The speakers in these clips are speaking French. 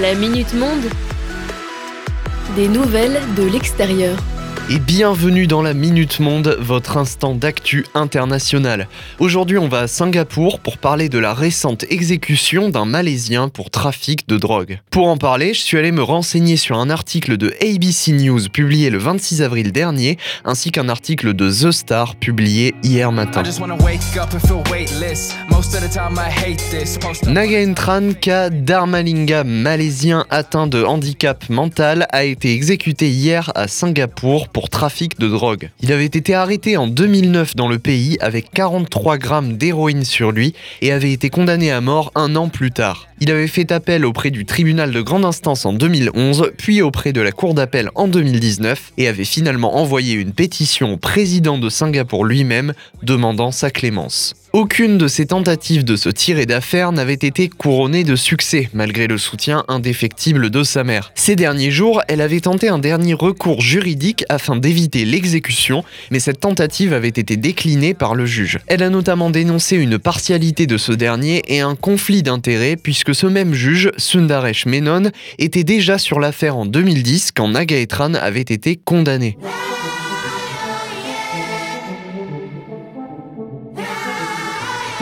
La Minute Monde. Des nouvelles de l'extérieur. Et bienvenue dans la Minute Monde, votre instant d'actu international. Aujourd'hui, on va à Singapour pour parler de la récente exécution d'un Malaisien pour trafic de drogue. Pour en parler, je suis allé me renseigner sur un article de ABC News publié le 26 avril dernier, ainsi qu'un article de The Star publié hier matin. Nagaentran Ka Dharmalinga, malaisien atteint de handicap mental, a été exécuté hier à Singapour pour trafic de drogue. Il avait été arrêté en 2009 dans le pays avec 43 grammes d'héroïne sur lui et avait été condamné à mort un an plus tard. Il avait fait appel auprès du tribunal de grande instance en 2011, puis auprès de la cour d'appel en 2019 et avait finalement envoyé une pétition au président de Singapour lui-même demandant sa clémence. Aucune de ses tentatives de se tirer d'affaire n'avait été couronnée de succès, malgré le soutien indéfectible de sa mère. Ces derniers jours, elle avait tenté un dernier recours juridique afin d'éviter l'exécution, mais cette tentative avait été déclinée par le juge. Elle a notamment dénoncé une partialité de ce dernier et un conflit d'intérêts, puisque ce même juge, Sundaresh Menon, était déjà sur l'affaire en 2010 quand Nagaetran avait été condamné.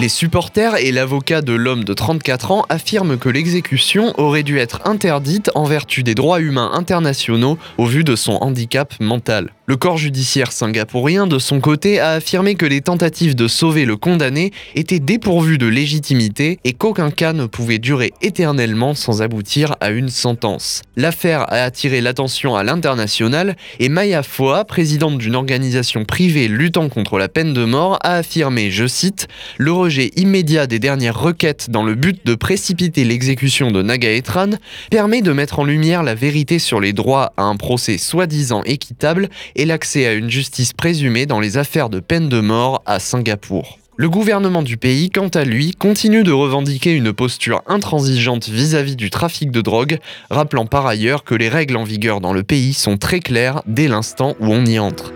Les supporters et l'avocat de l'homme de 34 ans affirment que l'exécution aurait dû être interdite en vertu des droits humains internationaux au vu de son handicap mental. Le corps judiciaire singapourien, de son côté, a affirmé que les tentatives de sauver le condamné étaient dépourvues de légitimité et qu'aucun cas ne pouvait durer éternellement sans aboutir à une sentence. L'affaire a attiré l'attention à l'international et Maya Foa, présidente d'une organisation privée luttant contre la peine de mort, a affirmé, je cite, le rejet immédiat des dernières requêtes dans le but de précipiter l'exécution de Nagaetran permet de mettre en lumière la vérité sur les droits à un procès soi-disant équitable l'accès à une justice présumée dans les affaires de peine de mort à Singapour. Le gouvernement du pays, quant à lui, continue de revendiquer une posture intransigeante vis-à-vis du trafic de drogue, rappelant par ailleurs que les règles en vigueur dans le pays sont très claires dès l'instant où on y entre.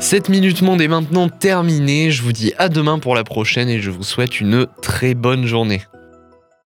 Cette Minute Monde est maintenant terminée, je vous dis à demain pour la prochaine et je vous souhaite une très bonne journée.